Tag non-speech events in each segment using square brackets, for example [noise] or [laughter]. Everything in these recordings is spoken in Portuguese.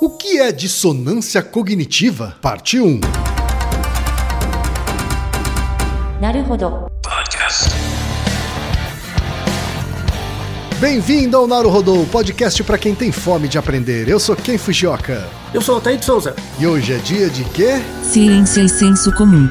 O que é dissonância cognitiva? Parte 1. Podcast. Bem-vindo ao Naruhodô, podcast para quem tem fome de aprender. Eu sou Ken Fujioka. Eu sou o de Souza. E hoje é dia de quê? Ciência e senso comum.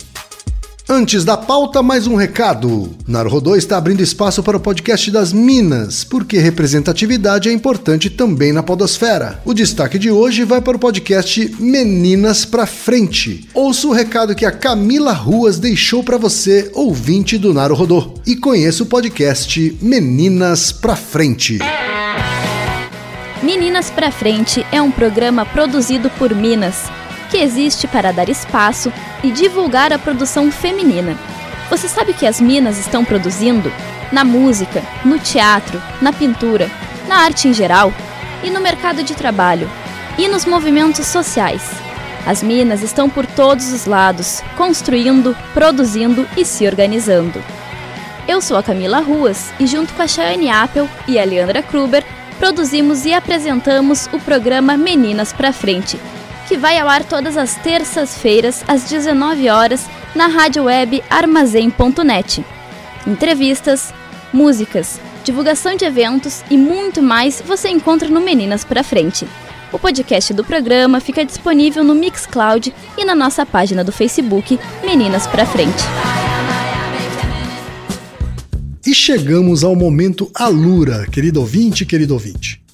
Antes da pauta, mais um recado. Naruhodô está abrindo espaço para o podcast das Minas, porque representatividade é importante também na podosfera. O destaque de hoje vai para o podcast Meninas pra Frente. Ouça o recado que a Camila Ruas deixou para você, ouvinte do Naruhodô. E conheça o podcast Meninas pra Frente. Meninas pra Frente é um programa produzido por Minas, que existe para dar espaço e divulgar a produção feminina. Você sabe o que as Minas estão produzindo? Na música, no teatro, na pintura, na arte em geral e no mercado de trabalho e nos movimentos sociais. As Minas estão por todos os lados, construindo, produzindo e se organizando. Eu sou a Camila Ruas e, junto com a Chayane Apple e a Leandra Kruber, produzimos e apresentamos o programa Meninas pra Frente, que vai ao ar todas as terças-feiras, às 19 horas, na rádio web armazém.net. Entrevistas, músicas, divulgação de eventos e muito mais você encontra no Meninas pra Frente. O podcast do programa fica disponível no Mixcloud e na nossa página do Facebook Meninas pra Frente. E chegamos ao momento Alura, querido ouvinte, querido ouvinte.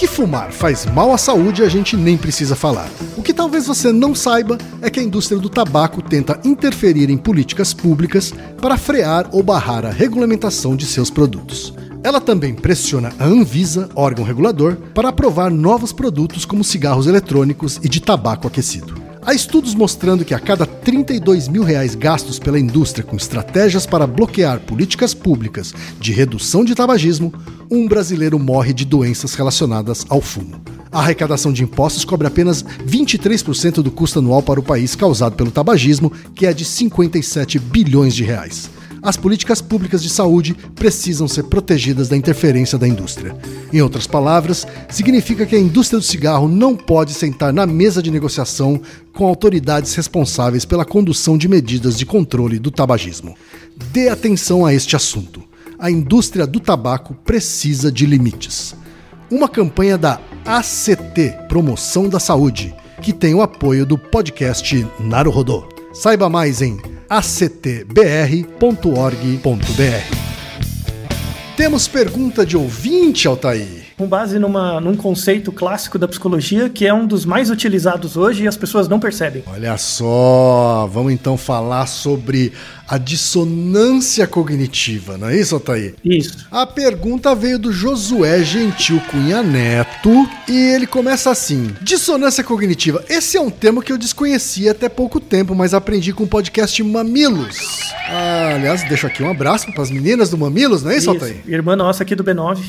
Que fumar faz mal à saúde a gente nem precisa falar. O que talvez você não saiba é que a indústria do tabaco tenta interferir em políticas públicas para frear ou barrar a regulamentação de seus produtos. Ela também pressiona a Anvisa, órgão regulador, para aprovar novos produtos como cigarros eletrônicos e de tabaco aquecido. Há estudos mostrando que a cada 32 mil reais gastos pela indústria com estratégias para bloquear políticas públicas de redução de tabagismo, um brasileiro morre de doenças relacionadas ao fumo. A arrecadação de impostos cobre apenas 23% do custo anual para o país causado pelo tabagismo, que é de 57 bilhões de reais as políticas públicas de saúde precisam ser protegidas da interferência da indústria. Em outras palavras, significa que a indústria do cigarro não pode sentar na mesa de negociação com autoridades responsáveis pela condução de medidas de controle do tabagismo. Dê atenção a este assunto. A indústria do tabaco precisa de limites. Uma campanha da ACT Promoção da Saúde, que tem o apoio do podcast Naruhodô. Saiba mais em actbr.org.br. Temos pergunta de ouvinte, Altair. Com base numa, num conceito clássico da psicologia que é um dos mais utilizados hoje e as pessoas não percebem. Olha só, vamos então falar sobre a dissonância cognitiva, não é isso, Altair? Isso. A pergunta veio do Josué Gentil Cunha Neto e ele começa assim: Dissonância cognitiva. Esse é um termo que eu desconhecia até pouco tempo, mas aprendi com o podcast Mamilos. Ah, aliás, deixo aqui um abraço para as meninas do Mamilos, não é isso, Isso. Altair? Irmã nossa aqui do B9.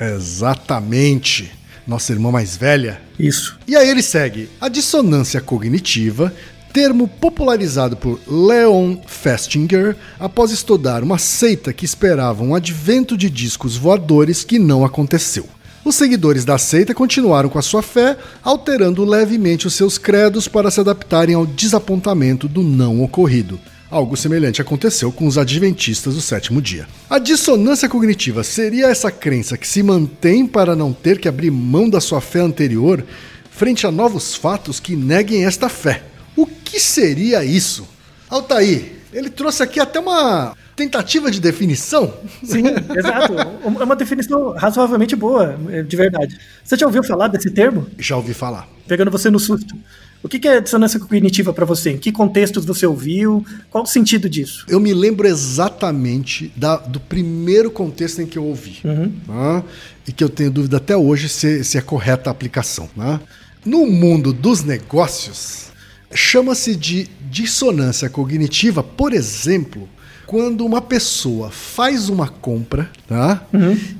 Exatamente. Nossa irmã mais velha. Isso. E aí ele segue: a dissonância cognitiva, termo popularizado por Leon Festinger após estudar uma seita que esperava um advento de discos voadores que não aconteceu. Os seguidores da seita continuaram com a sua fé, alterando levemente os seus credos para se adaptarem ao desapontamento do não ocorrido. Algo semelhante aconteceu com os adventistas do sétimo dia. A dissonância cognitiva seria essa crença que se mantém para não ter que abrir mão da sua fé anterior frente a novos fatos que neguem esta fé. O que seria isso? Altair, ele trouxe aqui até uma tentativa de definição. Sim, [laughs] exato. É uma definição razoavelmente boa, de verdade. Você já ouviu falar desse termo? Já ouvi falar. Pegando você no susto. O que é dissonância cognitiva para você? Em que contextos você ouviu? Qual o sentido disso? Eu me lembro exatamente da- do primeiro contexto em que eu ouvi. né? E que eu tenho dúvida até hoje se, se é correta a aplicação. né? No mundo dos negócios, chama-se de dissonância cognitiva, por exemplo, quando uma pessoa faz uma compra tá?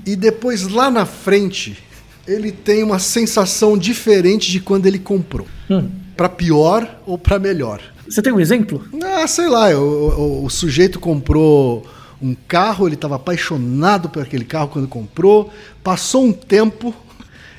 e depois lá na frente ele tem uma sensação diferente de quando ele comprou. Para pior ou para melhor. Você tem um exemplo? Ah, sei lá, o, o- o sujeito comprou um carro, ele estava apaixonado por aquele carro quando comprou, passou um tempo,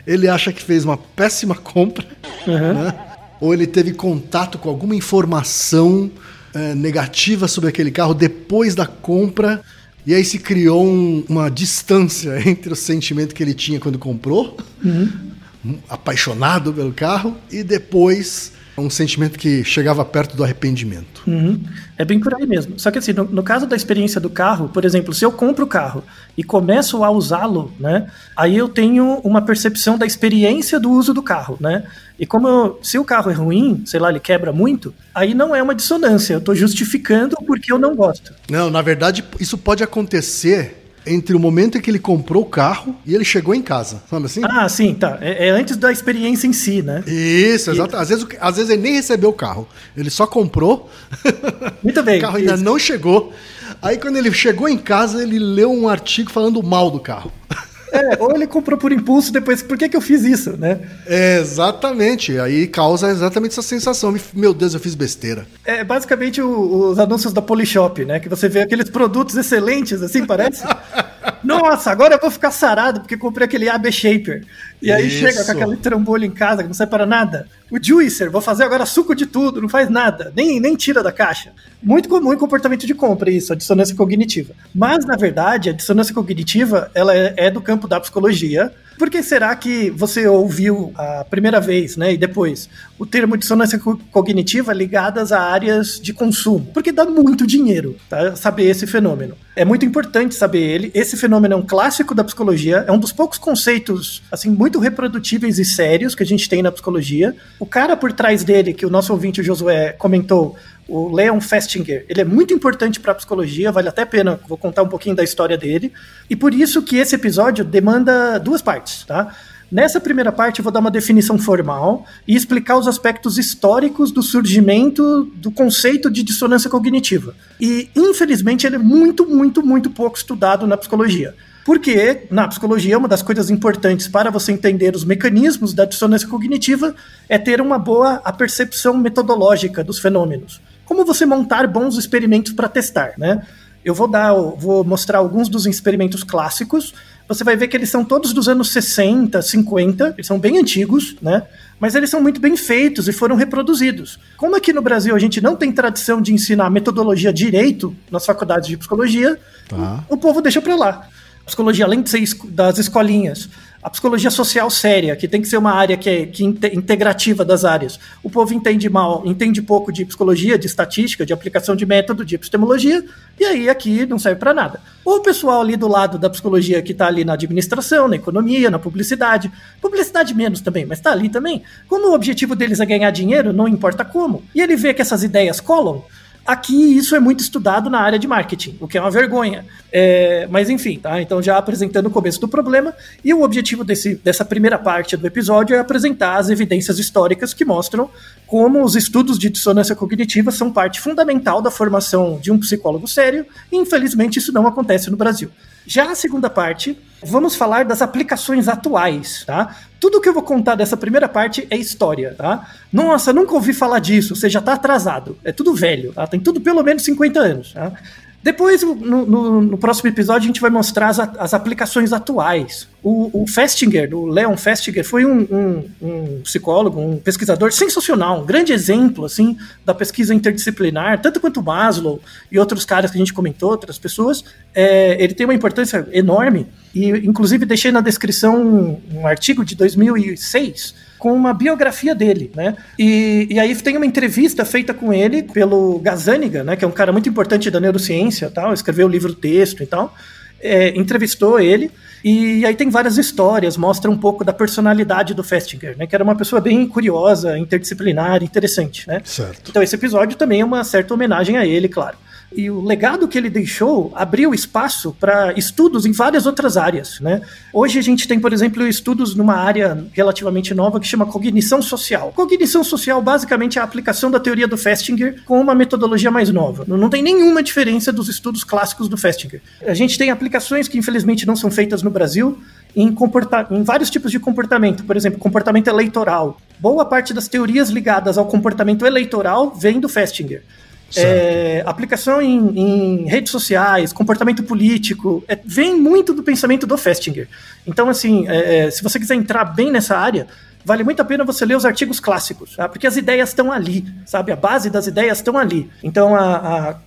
ele acha que fez uma péssima compra, né? ou ele teve contato com alguma informação eh, negativa sobre aquele carro depois da compra, e aí se criou um- uma distância [laughs] entre o sentimento que ele tinha quando comprou, um apaixonado pelo carro, e depois um sentimento que chegava perto do arrependimento. Uhum. É bem por aí mesmo. Só que assim, no, no caso da experiência do carro, por exemplo, se eu compro o carro e começo a usá-lo, né? Aí eu tenho uma percepção da experiência do uso do carro, né? E como eu- se o carro é ruim, sei lá, ele quebra muito, aí não é uma dissonância. Eu estou justificando porque eu não gosto. Não, na verdade, isso pode acontecer entre o momento em que ele comprou o carro e ele chegou em casa. Sabe assim? Ah, sim, tá. É, é antes da experiência em si, né? Isso, exato. Às vezes, às vezes ele nem recebeu o carro. Ele só comprou. [laughs] Muito bem, o carro ainda isso. não chegou. Aí quando ele chegou em casa, ele leu um artigo falando mal do carro. É, ou ele comprou por impulso depois, por que, que eu fiz isso, né? Exatamente. Aí causa exatamente essa sensação. Meu Deus, eu fiz besteira. É basicamente o- os anúncios da Polishop, né? Que você vê aqueles produtos excelentes, assim, parece. [laughs] Nossa, agora eu vou ficar sarado porque comprei aquele AB Shaper. E aí Isso. chega com aquele trambolho em casa que não serve para nada. O Juicer, vou fazer agora suco de tudo, não faz nada, nem, nem tira da caixa. Muito comum em comportamento de compra isso, a dissonância cognitiva. Mas, na verdade, a dissonância cognitiva, ela é, é do campo da psicologia. Por que será que você ouviu a primeira vez, né, e depois, o termo dissonância co- cognitiva ligadas a áreas de consumo? Porque dá muito dinheiro, tá? Saber esse fenômeno. É muito importante saber ele. Esse fenômeno é um clássico da psicologia, é um dos poucos conceitos, assim, muito reprodutíveis e sérios que a gente tem na psicologia. O cara por trás dele, que o nosso ouvinte, o Josué, comentou, o Leon Festinger, ele é muito importante para a psicologia, vale até a pena, vou contar um pouquinho da história dele. E por isso que esse episódio demanda duas partes, tá? Nessa primeira parte, eu vou dar uma definição formal e explicar os aspectos históricos do surgimento do conceito de dissonância cognitiva. E, infelizmente, ele é muito, muito, muito pouco estudado na psicologia. Porque na psicologia, uma das coisas importantes para você entender os mecanismos da dissonância cognitiva é ter uma boa percepção metodológica dos fenômenos. Como você montar bons experimentos para testar, né? Eu vou dar, vou mostrar alguns dos experimentos clássicos. Você vai ver que eles são todos dos anos 60, 50, eles são bem antigos, né? Mas eles são muito bem feitos e foram reproduzidos. Como aqui no Brasil a gente não tem tradição de ensinar metodologia direito nas faculdades de psicologia, tá. o povo deixa para lá. Psicologia, além de ser das escolinhas, a psicologia social séria, que tem que ser uma área que é que integrativa das áreas. O povo entende mal, entende pouco de psicologia, de estatística, de aplicação de método, de epistemologia, e aí aqui não serve para nada. Ou o pessoal ali do lado da psicologia que está ali na administração, na economia, na publicidade, publicidade menos também, mas está ali também. Como o objetivo deles é ganhar dinheiro, não importa como, e ele vê que essas ideias colam, Aqui isso é muito estudado na área de marketing, o que é uma vergonha. É, mas enfim, tá? Então já apresentando o começo do problema, e o objetivo desse, dessa primeira parte do episódio é apresentar as evidências históricas que mostram como os estudos de dissonância cognitiva são parte fundamental da formação de um psicólogo sério, e infelizmente isso não acontece no Brasil. Já a segunda parte, vamos falar das aplicações atuais, tá? Tudo que eu vou contar dessa primeira parte é história, tá? Nossa, nunca ouvi falar disso, você já tá atrasado. É tudo velho, tá? Tem tudo pelo menos 50 anos, tá? Depois, no, no, no, próximo episódio, a gente vai mostrar as, as aplicações atuais. O, o, Festinger, o Leon Festinger, foi um, um, um, psicólogo, um pesquisador sensacional, um grande exemplo assim da pesquisa interdisciplinar, tanto quanto Maslow e outros caras que a gente comentou, outras pessoas. É, ele tem uma importância enorme e, inclusive, deixei na descrição um, um artigo de 2006 com uma biografia dele, né? E, e aí tem uma entrevista feita com ele pelo Gazaniga, né? Que é um cara muito importante da neurociência, tal, escreveu o livro texto e tal. É, entrevistou ele e aí tem várias histórias, mostra um pouco da personalidade do Festinger, né? Que era uma pessoa bem curiosa, interdisciplinar, interessante, né? Certo. Então esse episódio também é uma certa homenagem a ele, claro. E o legado que ele deixou abriu espaço para estudos em várias outras áreas. Né? Hoje a gente tem, por exemplo, estudos numa área relativamente nova que chama cognição social. Cognição social basicamente é a aplicação da teoria do Festinger com uma metodologia mais nova. Não tem nenhuma diferença dos estudos clássicos do Festinger. A gente tem aplicações que infelizmente não são feitas no Brasil, em, em, vários tipos de comportamento, por exemplo, comportamento eleitoral. Boa parte das teorias ligadas ao comportamento eleitoral vem do Festinger. É, aplicação em, em, redes sociais, comportamento político, é, vem muito do pensamento do Festinger. Então, assim, é, é se você quiser entrar bem nessa área, vale muito a pena você ler os artigos clássicos, tá? porque as ideias estão ali, sabe? A base das ideias estão ali. Então,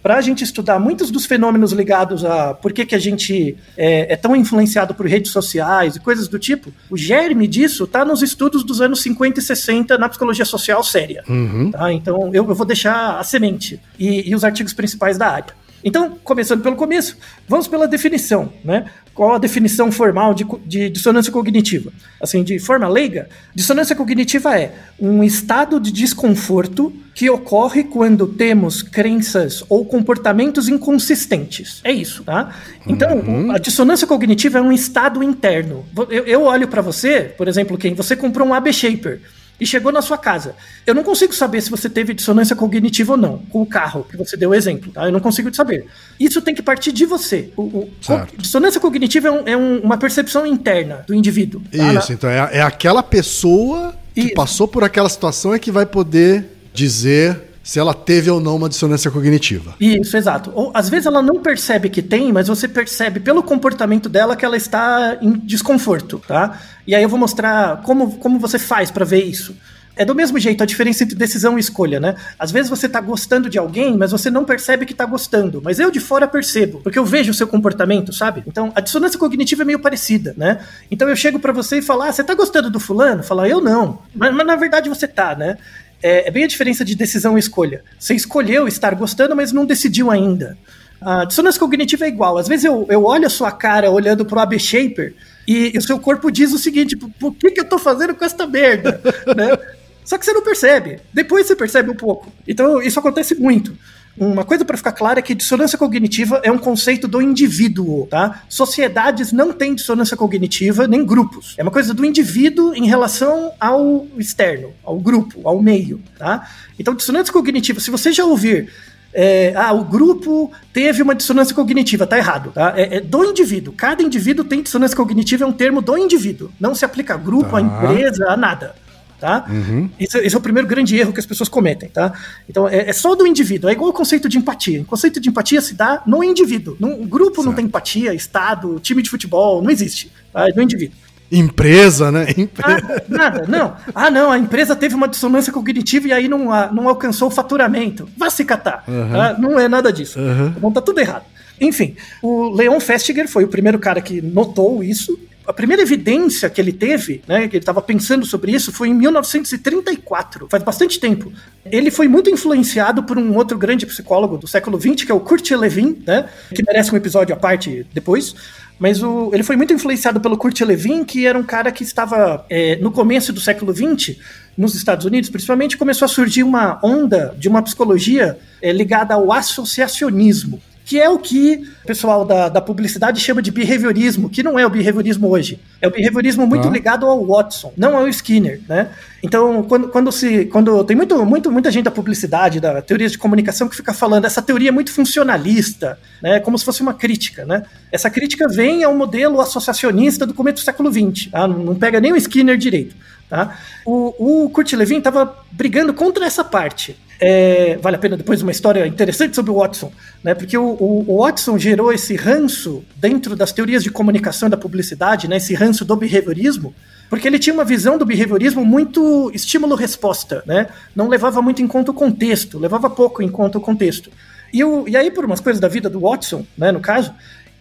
para a gente estudar muitos dos fenômenos ligados a por que, que a gente é, é, tão influenciado por redes sociais e coisas do tipo, o germe disso está nos estudos dos anos 50 e 60 na psicologia social séria. Uhum. Tá? Então, eu, eu, vou deixar a semente e, e os artigos principais da área. Então, começando pelo começo, vamos pela definição, né? Qual a definição formal de, de, dissonância cognitiva? Assim, de forma leiga, dissonância cognitiva é um estado de desconforto que ocorre quando temos crenças ou comportamentos inconsistentes. É isso, tá? Então, uhum. a dissonância cognitiva é um estado interno. Eu, eu olho para você, por exemplo, quem você comprou um AB Shaper e chegou na sua casa. Eu não consigo saber se você teve dissonância cognitiva ou não, com o carro, que você deu o exemplo, tá? Eu não consigo saber. Isso tem que partir de você. O, o dissonância cognitiva é, um, é um, uma percepção interna do indivíduo. Tá? Isso, então é, é aquela pessoa que Isso. passou por aquela situação é que vai poder dizer se ela teve ou não uma dissonância cognitiva. Isso, exato. Ou às vezes ela não percebe que tem, mas você percebe pelo comportamento dela que ela está em desconforto, tá? E aí eu vou mostrar como, como você faz para ver isso. É do mesmo jeito a diferença entre decisão e escolha, né? Às vezes você tá gostando de alguém, mas você não percebe que tá gostando. Mas eu de fora percebo, porque eu vejo o seu comportamento, sabe? Então a dissonância cognitiva é meio parecida, né? Então eu chego para você e falo, ah, você tá gostando do fulano? Falar, eu não. Mas, mas na verdade você tá, né? É, é bem a diferença de decisão e escolha. Você escolheu estar gostando, mas não decidiu ainda. A dissonância cognitiva é igual. Às vezes eu, eu olho a sua cara olhando pro AB Shaper e, e o seu corpo diz o seguinte: por que, que eu tô fazendo com esta merda? [laughs] né? Só que você não percebe. Depois você percebe um pouco. Então isso acontece muito. Uma coisa para ficar clara é que dissonância cognitiva é um conceito do indivíduo, tá? Sociedades não têm dissonância cognitiva, nem grupos. É uma coisa do indivíduo em relação ao externo, ao grupo, ao meio, tá? Então, dissonância cognitiva, se você já ouvir é, ah, o grupo teve uma dissonância cognitiva, tá errado, tá? É, é, do indivíduo. Cada indivíduo tem dissonância cognitiva, é um termo do indivíduo. Não se aplica a grupo, Tá. a empresa, a nada. Tá? Uhum. Esse, esse é o primeiro grande erro que as pessoas cometem, tá? Então é, é só do indivíduo, é igual o conceito de empatia. O conceito de empatia se dá no indivíduo. Num grupo não Certo. tem empatia, estado, time de futebol, não existe. Tá? É do indivíduo. Empresa, né? Empre- Nada, nada, não. Ah, não, a empresa teve uma dissonância cognitiva e aí não, a- não alcançou o faturamento. Vá se catar. tá? Não é nada disso. Uhum. Então tá tudo errado. Enfim, o Leon Festinger foi o primeiro cara que notou isso. A primeira evidência que ele teve, né, que ele estava pensando sobre isso, foi em 1934, faz bastante tempo. Ele foi muito influenciado por um outro grande psicólogo do século XX, que é o Kurt Lewin, né, que merece um episódio à parte depois. Mas o, ele foi muito influenciado pelo Kurt Lewin, que era um cara que estava é, no começo do século XX, nos Estados Unidos principalmente, começou a surgir uma onda de uma psicologia é, ligada ao associacionismo que é o que o pessoal da, da publicidade chama de behaviorismo, que não é o behaviorismo hoje. É o behaviorismo muito Tá. ligado ao Watson, não ao Skinner, né? Então, quando, quando se. Quando tem muito, muito, muita gente da publicidade, da teoria de comunicação, que fica falando essa teoria é muito funcionalista, né? Como se fosse uma crítica, né? Essa crítica vem ao modelo associacionista do começo do século XX, tá? não, não pega nem o Skinner direito. Tá? O, o Kurt Lewin estava brigando contra essa parte. É, vale a pena depois uma história interessante sobre o Watson, né? Porque o, o- o Watson gerou esse ranço dentro das teorias de comunicação e da publicidade, né? Esse ranço do behaviorismo, porque ele tinha uma visão do behaviorismo muito estímulo-resposta, né? Não levava muito em conta o contexto, levava pouco em conta o contexto. E, o, e aí, por umas coisas da vida do Watson, né, no caso,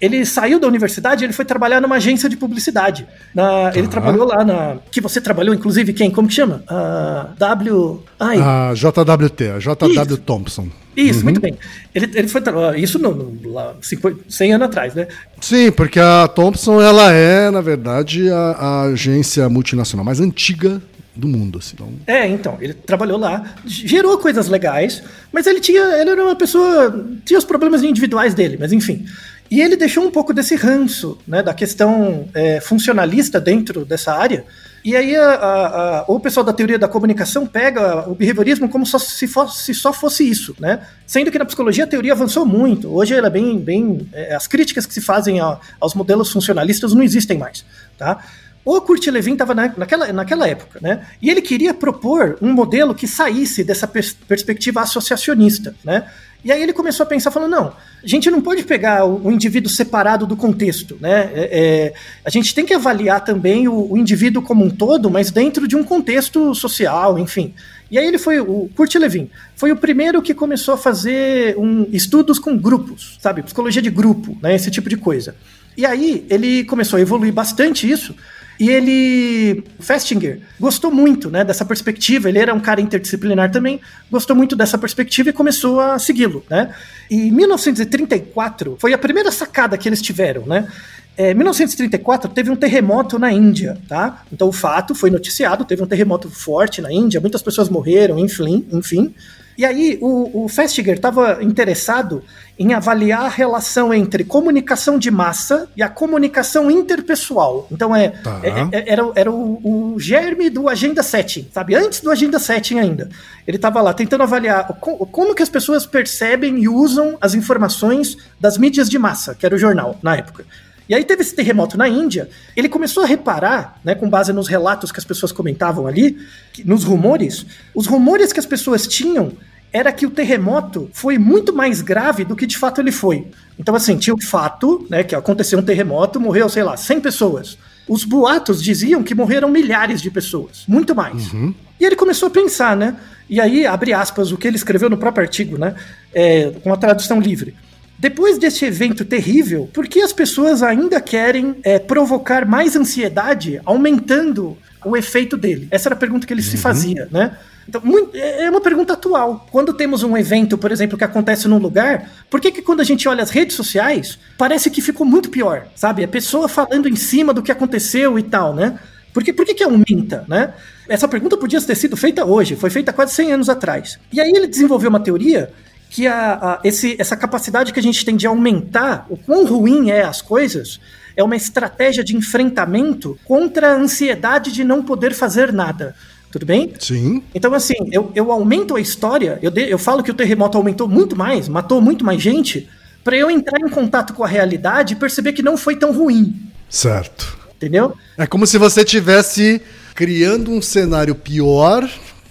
ele saiu da universidade e ele foi trabalhar numa agência de publicidade. Na- Ele trabalhou lá na. Que você trabalhou, inclusive, quem? Como que chama? A W. Ai, A JWT, a JW Isso. Thompson. isso, muito bem. Ele, ele foi. Isso no, no, lá, 50, 100 anos atrás, né? Sim, porque a Thompson ela é, na verdade, a, a agência multinacional mais antiga do mundo. Assim, então, É, então, ele trabalhou lá, gerou coisas legais, mas ele tinha. Ele era uma pessoa. Tinha os problemas individuais dele, mas enfim. E ele deixou um pouco desse ranço, né, da questão é, funcionalista dentro dessa área. E aí a- a- a- o pessoal da teoria da comunicação pega o behaviorismo como só- se, fosse, se só fosse isso, né? Sendo que na psicologia a teoria avançou muito. Hoje ela é bem, bem é, as críticas que se fazem aos modelos funcionalistas não existem mais, tá? O Kurt Lewin estava naquela, naquela época, né? E ele queria propor um modelo que saísse dessa pers- perspectiva associacionista, né? E aí ele começou a pensar, falando, não, a gente não pode pegar o, o indivíduo separado do contexto, né? É, é, a gente tem que avaliar também o, o indivíduo como um todo, mas dentro de um contexto social, enfim. E aí ele foi, o Kurt Lewin, foi o primeiro que começou a fazer um, estudos com grupos, sabe? Psicologia de grupo, né? Esse tipo de coisa. E aí ele começou a evoluir bastante isso, e ele, Festinger, gostou muito né, dessa perspectiva. Ele era um cara interdisciplinar também, gostou muito dessa perspectiva e começou a segui-lo. Né? E em 1934 foi a primeira sacada que eles tiveram. Né? É, 1934 teve um terremoto na Índia, tá? Então o fato foi noticiado, teve um terremoto forte na Índia, muitas pessoas morreram, enfim, enfim. E aí o, o Festinger estava interessado em avaliar a relação entre comunicação de massa e a comunicação interpessoal. Então é, Tá. é- é- era, era o, o germe do Agenda Setting, sabe? Antes do Agenda Setting ainda. Ele estava lá tentando avaliar co- como que as pessoas percebem e usam as informações das mídias de massa, que era o jornal na época. E aí teve esse terremoto na Índia, ele começou a reparar, né, com base nos relatos que as pessoas comentavam ali, que- nos rumores, os rumores que as pessoas tinham era que o terremoto foi muito mais grave do que de fato ele foi. Então, assim, tinha o fato, né, que aconteceu um terremoto, morreu, sei lá, 100 pessoas. Os boatos diziam que morreram milhares de pessoas, muito mais. E ele começou a pensar, né? E aí, abre aspas, o que ele escreveu no próprio artigo, né? É, com a tradução livre. Depois deste evento terrível, por que as pessoas ainda querem é, provocar mais ansiedade, aumentando o efeito dele? Essa era a pergunta que ele se fazia, né? Então, mui- é é uma pergunta atual. Quando temos um evento, por exemplo, que acontece num lugar, por que, que quando a gente olha as redes sociais, parece que ficou muito pior, sabe? A pessoa falando em cima do que aconteceu e tal, né? Por que, por que, que aumenta, né? Essa pergunta podia ter sido feita hoje, foi feita quase 100 anos atrás. E aí ele desenvolveu uma teoria que a, a, esse, essa capacidade que a gente tem de aumentar o quão ruim é as coisas é uma estratégia de enfrentamento contra a ansiedade de não poder fazer nada. Tudo bem? Sim. Então, assim, eu, eu aumento a história, eu, de, eu falo que o terremoto aumentou muito mais, matou muito mais gente, para eu entrar em contato com a realidade e perceber que não foi tão ruim. Certo. Entendeu? É como se você tivesse criando um cenário pior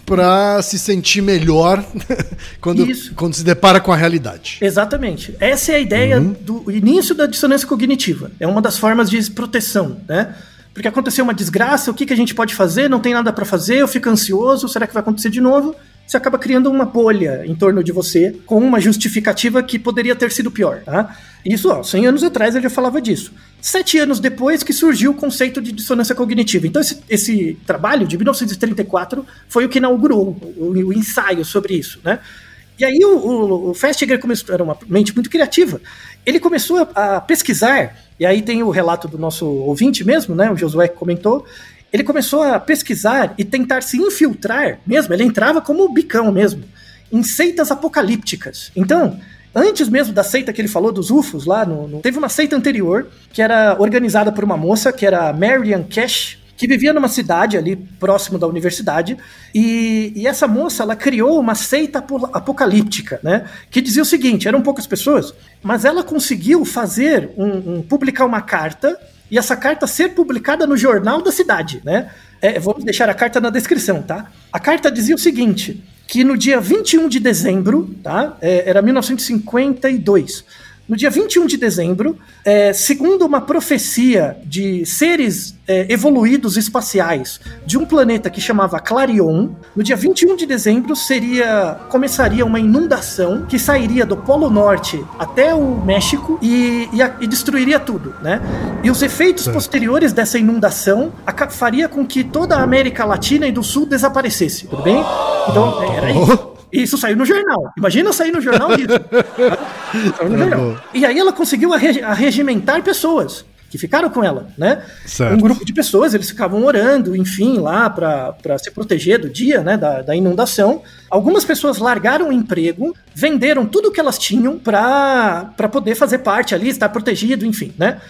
para se sentir melhor [laughs] quando, quando se depara com a realidade. Exatamente. Essa é a ideia uhum. do início da dissonância cognitiva. É uma das formas de proteção, né? Porque aconteceu uma desgraça, o que, que a gente pode fazer? Não tem nada para fazer, eu fico ansioso, será que vai acontecer de novo? Você acaba criando uma bolha em torno de você com uma justificativa que poderia ter sido pior, tá? Isso, ó, 100 anos atrás ele já falava disso. Sete anos depois que surgiu o conceito de dissonância cognitiva. Então, esse, esse trabalho de 1934 foi o que inaugurou o, o ensaio sobre isso, né? E aí o, o, o Festinger começou, era uma mente muito criativa. Ele começou a, a, pesquisar, e aí tem o relato do nosso ouvinte mesmo, né? O Josué que comentou. Ele começou a pesquisar e tentar se infiltrar mesmo. Ele entrava como bicão mesmo, em seitas apocalípticas. Então, Antes mesmo da seita que ele falou dos UFOs lá, no, no, teve uma seita anterior que era organizada por uma moça que era Marian Cash, que vivia numa cidade ali próximo da universidade, e, e, essa moça ela criou uma seita apocalíptica, né? Que dizia o seguinte: eram poucas pessoas, mas ela conseguiu fazer um, um publicar uma carta e essa carta ser publicada no jornal da cidade, né? É, vamos deixar a carta na descrição, tá? A carta dizia o seguinte: que no dia 21 de dezembro, tá? É, era 1952. No dia 21 de dezembro, é, segundo uma profecia de seres é, evoluídos espaciais de um planeta que chamava Clarion, no dia 21 de dezembro seria começaria uma inundação que sairia do Polo Norte até o México e, e, a, e destruiria tudo, né? E os efeitos posteriores dessa inundação faria com que toda a América Latina e do Sul desaparecesse, tudo bem? Então, era isso. Isso saiu no jornal. Imagina sair no jornal isso. [laughs] saiu no é jornal. E aí ela conseguiu arregimentar pessoas que ficaram com ela, né? Certo. Um grupo de pessoas, eles ficavam orando, enfim, lá para se proteger do dia, né, da, da inundação. Algumas pessoas largaram o emprego, venderam tudo que elas tinham para poder fazer parte ali, estar protegido, enfim, né?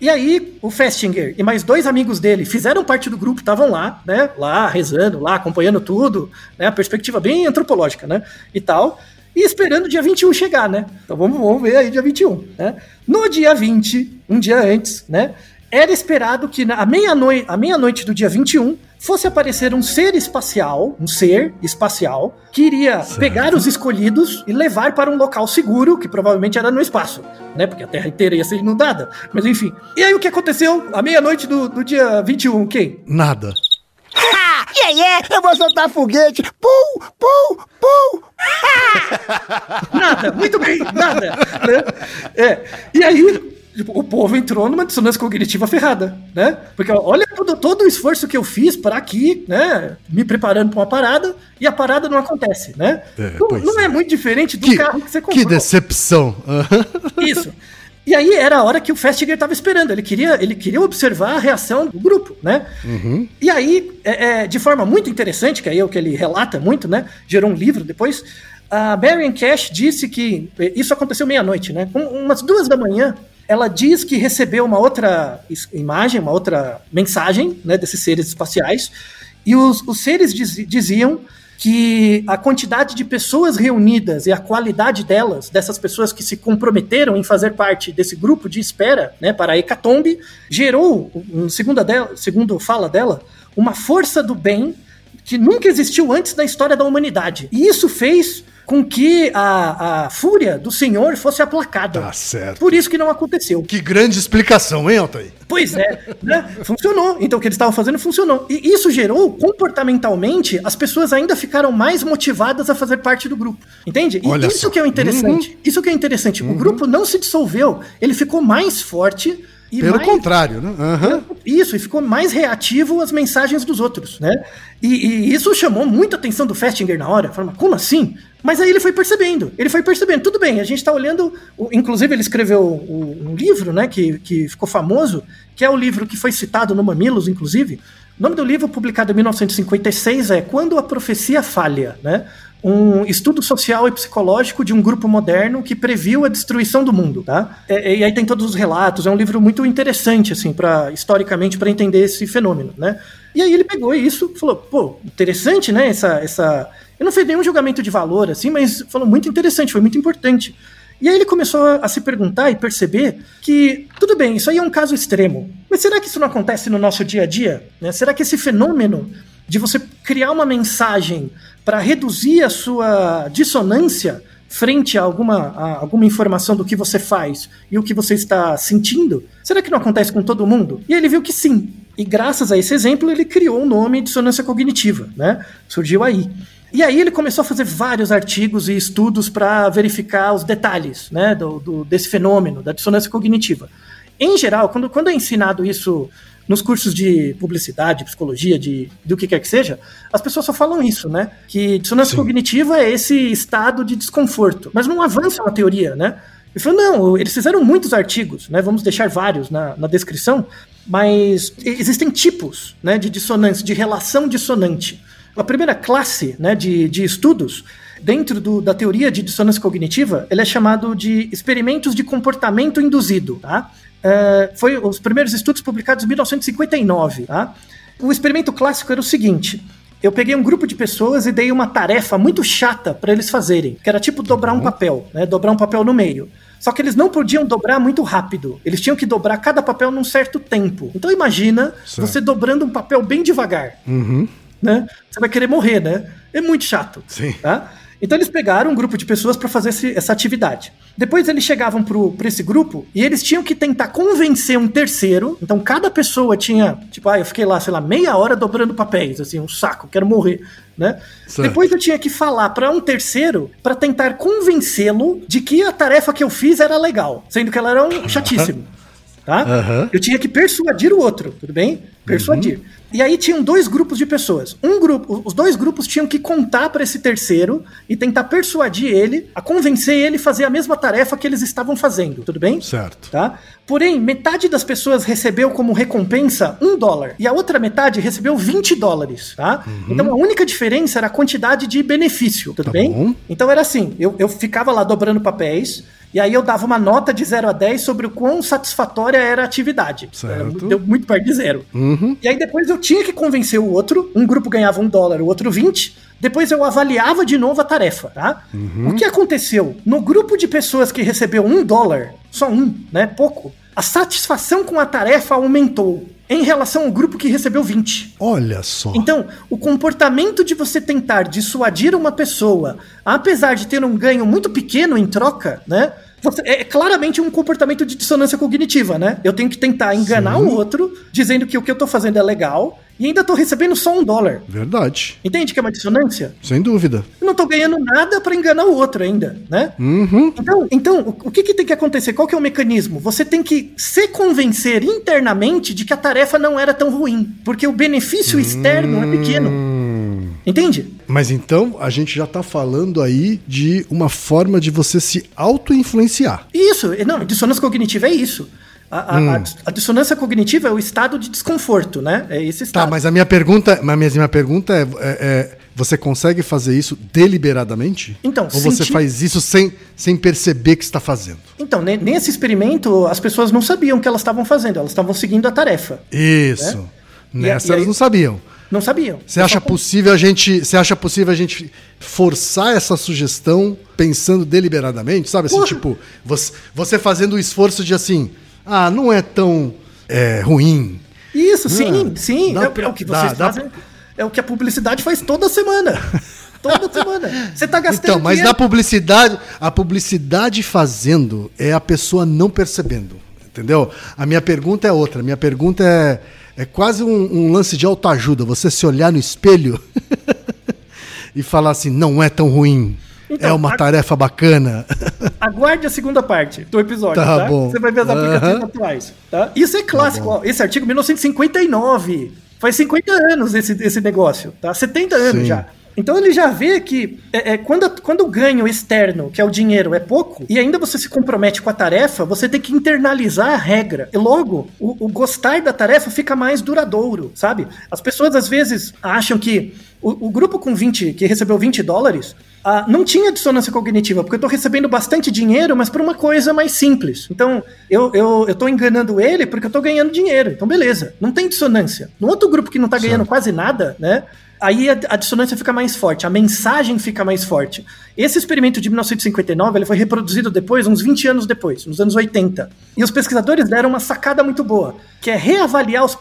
E aí, o Festinger e mais dois amigos dele fizeram parte do grupo, estavam lá, né? Lá, rezando, lá, acompanhando tudo, né? Perspectiva bem antropológica, né? E tal. E esperando o dia 21 chegar, né? Então vamos, vamos ver aí dia 21, né? No dia 20, um dia antes, né? Era esperado que na meia-noite, à meia-noite do dia 21, fosse aparecer um ser espacial, um ser espacial, que iria certo. pegar os escolhidos e levar para um local seguro, que provavelmente era no espaço, né? Porque a Terra inteira ia ser inundada. Mas enfim. E aí o que aconteceu? À meia-noite do, do dia 21, quem? Nada. Ha! Yeah, yeah! Eu vou soltar foguete! Pum! Pum! Pum! [laughs] nada! Muito bem! Nada! Né? É. E aí, o povo entrou numa dissonância cognitiva ferrada, né? Porque olha todo, todo o esforço que eu fiz para aqui, né? Me preparando para uma parada e a parada não acontece, né? É, não, não é. é. muito diferente do que, carro que você comprou. Que decepção! [laughs] Isso. E aí era a hora que o Festiger estava esperando. Ele queria, ele queria observar a reação do grupo, né? Uhum. E aí, é, é, de forma muito interessante, que aí é o que ele relata muito, né? Gerou um livro depois. A Marian Cash disse que isso aconteceu meia-noite, né? Com umas duas da manhã, ela diz que recebeu uma outra imagem, uma outra mensagem né, desses seres espaciais, e os, os seres diz, diziam que a quantidade de pessoas reunidas e a qualidade delas, dessas pessoas que se comprometeram em fazer parte desse grupo de espera né, para a hecatombe, gerou, segundo, dela, segundo fala dela, uma força do bem que nunca existiu antes na história da humanidade. E isso fez com que a, a fúria do Senhor fosse aplacada. Tá certo. Por isso que não aconteceu. Que grande explicação, hein, Altair? Pois é, né? Funcionou. Então o que eles estavam fazendo funcionou. E isso gerou, comportamentalmente, as pessoas ainda ficaram mais motivadas a fazer parte do grupo. Entende? E Olha isso só. que é o interessante. Uhum. Isso que é interessante. Uhum. O grupo não se dissolveu, ele ficou mais forte e Pelo mais, contrário, né? Uhum. Isso, e ficou mais reativo às mensagens dos outros, né? E, e isso chamou muita atenção do Festinger na hora. Falando, como assim? Mas aí ele foi percebendo, ele foi percebendo, tudo bem, a gente está olhando. Inclusive, ele escreveu um livro, né, que, que ficou famoso, que é o livro que foi citado no Mamilos, inclusive. O nome do livro, publicado em 1956, é Quando a Profecia Falha, né? Um estudo social e psicológico de um grupo moderno que previu a destruição do mundo, tá? É, e aí tem todos os relatos, é um livro muito interessante, assim, para historicamente, para entender esse fenômeno, né? E aí ele pegou isso e falou, pô, interessante, né, essa, essa... Eu não fiz nenhum julgamento de valor, assim, mas falou muito interessante, foi muito importante. E aí ele começou a se perguntar e perceber que, tudo bem, isso aí é um caso extremo, mas será que isso não acontece no nosso dia a dia? Né? Será que esse fenômeno de você criar uma mensagem para reduzir a sua dissonância frente a alguma, a alguma informação do que você faz e o que você está sentindo, será que não acontece com todo mundo? E ele viu que sim. E graças a esse exemplo, ele criou o nome dissonância cognitiva, né? Surgiu aí. E aí ele começou a fazer vários artigos e estudos para verificar os detalhes né, do, do, desse fenômeno, da dissonância cognitiva. Em geral, quando, quando é ensinado isso nos cursos de publicidade, psicologia, de do que quer que seja, as pessoas só falam isso, né? Que dissonância Sim. cognitiva é esse estado de desconforto, mas não avança na teoria, né? Ele falou, não, eles fizeram muitos artigos, né? Vamos deixar vários na, na descrição, mas existem tipos né, de dissonância, de relação dissonante. A primeira classe né, de, de estudos dentro do, da teoria de dissonância cognitiva, ele é chamado de experimentos de comportamento induzido, tá? É, foi os primeiros estudos publicados em 1959, tá? O experimento clássico era o seguinte: eu peguei um grupo de pessoas e dei uma tarefa muito chata para eles fazerem, que era tipo dobrar um uhum. papel, né? Dobrar um papel no meio. Só que eles não podiam dobrar muito rápido. Eles tinham que dobrar cada papel num certo tempo. Então imagina certo. você dobrando um papel bem devagar. Uhum né? Você vai querer morrer, né? É muito chato. Sim. Tá? Então eles pegaram um grupo de pessoas para fazer esse, essa atividade. Depois eles chegavam para esse grupo e eles tinham que tentar convencer um terceiro. Então cada pessoa tinha, tipo, ah, eu fiquei lá, sei lá, meia hora dobrando papéis, assim, um saco, quero morrer, né? Certo. Depois eu tinha que falar para um terceiro para tentar convencê-lo de que a tarefa que eu fiz era legal, sendo que ela era um chatíssimo. Tá? Uhum. Eu tinha que persuadir o outro, tudo bem? Persuadir. Uhum. E aí tinham dois grupos de pessoas. Um grupo, os dois grupos tinham que contar para esse terceiro e tentar persuadir ele a convencer ele a fazer a mesma tarefa que eles estavam fazendo, tudo bem? Certo. Tá? Porém, metade das pessoas recebeu como recompensa um dólar e a outra metade recebeu 20 dólares, tá? Uhum. Então a única diferença era a quantidade de benefício, tudo tá bem? Bom. Então era assim, eu, eu ficava lá dobrando papéis, e aí eu dava uma nota de 0 a 10 sobre o quão satisfatória era a atividade. Certo. Deu muito perto de zero. Uhum. E aí depois eu tinha que convencer o outro. Um grupo ganhava um dólar, o outro 20. Depois eu avaliava de novo a tarefa, tá? Uhum. O que aconteceu? No grupo de pessoas que recebeu um dólar, só um, né? Pouco, a satisfação com a tarefa aumentou em relação ao grupo que recebeu 20. Olha só. Então, o comportamento de você tentar dissuadir uma pessoa, apesar de ter um ganho muito pequeno em troca, né? Você, é claramente um comportamento de dissonância cognitiva, né? Eu tenho que tentar enganar Sim. o outro, dizendo que o que eu tô fazendo é legal, e ainda tô recebendo só um dólar. Verdade. Entende que é uma dissonância? Sem dúvida. Eu não tô ganhando nada para enganar o outro ainda, né? Uhum. Então, então o, o que, que tem que acontecer? Qual que é o mecanismo? Você tem que se convencer internamente de que a tarefa não era tão ruim, porque o benefício externo é pequeno. Entende? Mas então a gente já tá falando aí de uma forma de você se auto-influenciar. Isso, não, dissonância cognitiva é isso. A, a, hum. a, a, dissonância cognitiva é o estado de desconforto, né? É esse estado. Tá, mas a minha pergunta, mas minha pergunta é, é, é você consegue fazer isso deliberadamente? Então, Ou você faz isso sem, sem perceber que está fazendo? Então, nesse experimento, as pessoas não sabiam o que elas estavam fazendo, elas estavam seguindo a tarefa. Isso. Né? Nessa e, elas aí, não sabiam. Não sabiam. Você acha possível a gente, você acha possível a gente forçar essa sugestão pensando deliberadamente, sabe? Assim, tipo, você, você fazendo o esforço de assim, ah, não é tão é, ruim. Isso, sim, ah, sim. Dá, é, é, o que vocês dá, fazem. Dá... É o que a publicidade faz toda semana. [laughs] Toda semana. Você tá gastando Então, mas dinheiro. na publicidade, a publicidade fazendo é a pessoa não percebendo. Entendeu? A minha pergunta é outra. A minha pergunta é, é quase um, um lance de autoajuda. Você se olhar no espelho [laughs] e falar assim, não é tão ruim. Então, é uma tarefa bacana. [laughs] Aguarde a segunda parte do episódio, tá? tá? Bom. Você vai ver as aplicativos atuais. Tá? Isso é clássico. Tá esse artigo 1959. Faz 50 anos esse, esse negócio, tá? 70 anos Sim. já. Então ele já vê que é, é, quando, quando o ganho externo, que é o dinheiro, é pouco, e ainda você se compromete com a tarefa, você tem que internalizar a regra. E logo, o, o gostar da tarefa fica mais duradouro, sabe? As pessoas às vezes acham que o, o grupo com 20, que recebeu 20 dólares, ah, não tinha dissonância cognitiva, porque eu estou recebendo bastante dinheiro, mas por uma coisa mais simples. Então, eu, eu, eu tô enganando ele porque eu estou ganhando dinheiro. Então, beleza, não tem dissonância. No outro grupo que não está ganhando quase nada, né? Aí a, a, dissonância fica mais forte, a mensagem fica mais forte. Esse experimento de 1959 ele foi reproduzido depois, uns 20 anos depois, nos anos 80. E os pesquisadores deram uma sacada muito boa, que é reavaliar os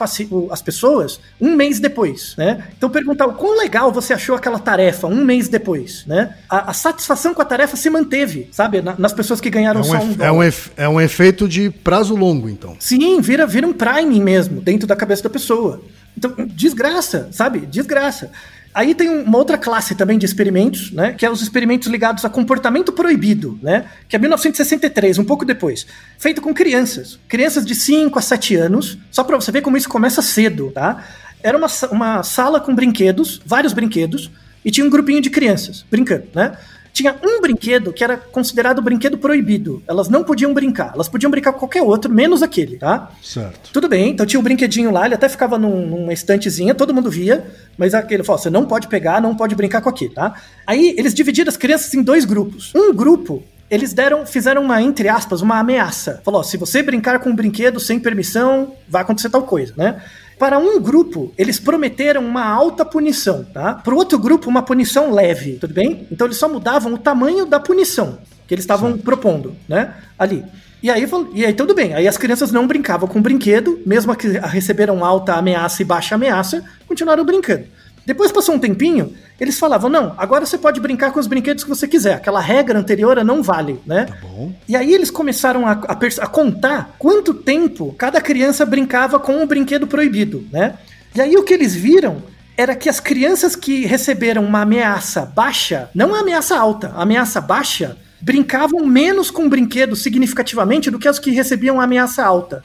as pessoas um mês depois, né? Então perguntar o quão legal você achou aquela tarefa um mês depois, né? A, a satisfação com a tarefa se manteve, sabe? Na, nas pessoas que ganharam é um só um é um, é um efeito de prazo longo, então. Sim, vira, vira um prime mesmo, dentro da cabeça da pessoa. Então, desgraça, sabe? Desgraça. Aí tem uma outra classe também de experimentos, né? Que é os experimentos ligados a comportamento proibido, né? Que é 1963, um pouco depois. Feito com crianças. Crianças de 5 a 7 anos. Só para você ver como isso começa cedo, tá? Era uma, uma sala com brinquedos, vários brinquedos, e tinha um grupinho de crianças brincando, né? Tinha um brinquedo que era considerado brinquedo proibido. Elas não podiam brincar. Elas podiam brincar com qualquer outro, menos aquele, tá? Certo. Tudo bem, então tinha o um brinquedinho lá, ele até ficava num, numa estantezinha, todo mundo via, mas aquele falou: você não pode pegar, não pode brincar com aquele, tá? Aí eles dividiram as crianças em dois grupos. Um grupo eles deram, fizeram uma, entre aspas, uma ameaça. Falou: ó, se você brincar com um brinquedo sem permissão, vai acontecer tal coisa, né? Para um grupo, eles prometeram uma alta punição, tá? Para o outro grupo, uma punição leve, tudo bem? Então eles só mudavam o tamanho da punição que eles estavam propondo, né? Ali. E aí, e aí tudo bem. Aí as crianças não brincavam com o brinquedo, mesmo que receberam alta ameaça e baixa ameaça, continuaram brincando. Depois passou um tempinho, eles falavam: não, agora você pode brincar com os brinquedos que você quiser. Aquela regra anterior não vale, né? Tá bom. E aí eles começaram a, a, a contar quanto tempo cada criança brincava com o um brinquedo proibido, né? E aí o que eles viram era que as crianças que receberam uma ameaça baixa, não a ameaça alta, a ameaça baixa, brincavam menos com o brinquedo significativamente do que as que recebiam a ameaça alta.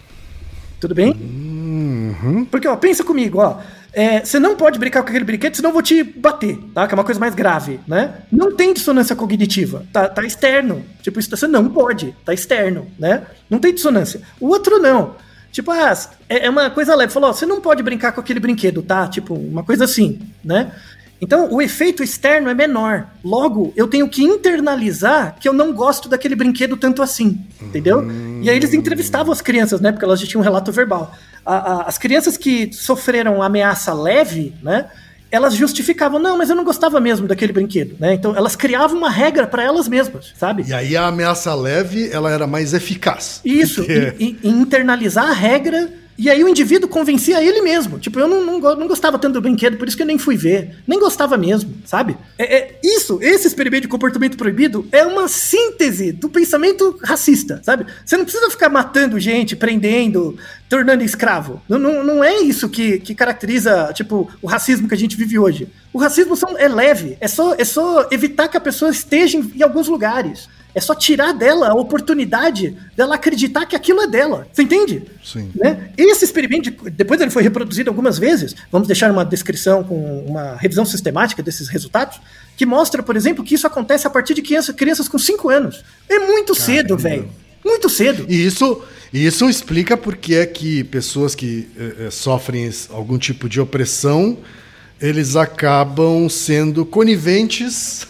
Tudo bem? Uhum. Porque, ó, pensa comigo, ó. É, você não pode brincar com aquele brinquedo, senão eu vou te bater, tá? Que é uma coisa mais grave, né? Não tem dissonância cognitiva, tá, tá externo. Tipo, isso você não pode, tá externo, né? Não tem dissonância. O outro não. Tipo, ah, é, é uma coisa leve. Falou, ó, você não pode brincar com aquele brinquedo, tá? Tipo, uma coisa assim, né? Então, o efeito externo é menor. Logo, eu tenho que internalizar que eu não gosto daquele brinquedo tanto assim, entendeu? Hum. E aí eles entrevistavam as crianças, né? Porque elas já tinham um relato verbal. A, a, as crianças que sofreram ameaça leve, né? Elas justificavam, não, mas eu não gostava mesmo daquele brinquedo, né? Então elas criavam uma regra para elas mesmas, sabe? E aí a ameaça leve, ela era mais eficaz. Isso, porque... internalizar a regra e aí o indivíduo convencia ele mesmo. Tipo, eu não, não, não, gostava tanto do brinquedo, por isso que eu nem fui ver. Nem gostava mesmo, sabe? É, é, isso, esse experimento de comportamento proibido é uma síntese do pensamento racista, sabe? Você não precisa ficar matando gente, prendendo, tornando escravo. Não, não, não é isso que, que caracteriza, tipo, o racismo que a gente vive hoje. O racismo são, é leve, é só, é só evitar que a pessoa esteja em, em alguns lugares. É só tirar dela a oportunidade dela acreditar que aquilo é dela. Você entende? Sim. Né? Esse experimento, depois ele foi reproduzido algumas vezes, vamos deixar uma descrição com uma revisão sistemática desses resultados, que mostra, por exemplo, que isso acontece a partir de crianças, crianças com 5 anos. É muito Caramba. cedo, velho. Muito cedo. E isso, isso explica por que é que pessoas que eh sofrem algum tipo de opressão, eles acabam sendo coniventes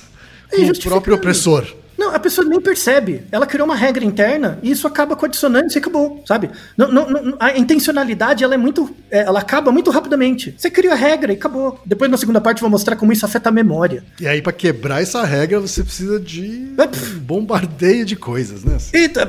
com o próprio opressor. Não, a pessoa nem percebe. Ela criou uma regra interna e isso acaba com a dissonância e acabou, sabe? Não, não, não, a intencionalidade, ela é muito. É, ela acaba muito rapidamente. Você cria a regra e acabou. Depois, na segunda parte, eu vou mostrar como isso afeta a memória. E aí, para quebrar essa regra, você precisa de um bombardeio de coisas, né? Eita,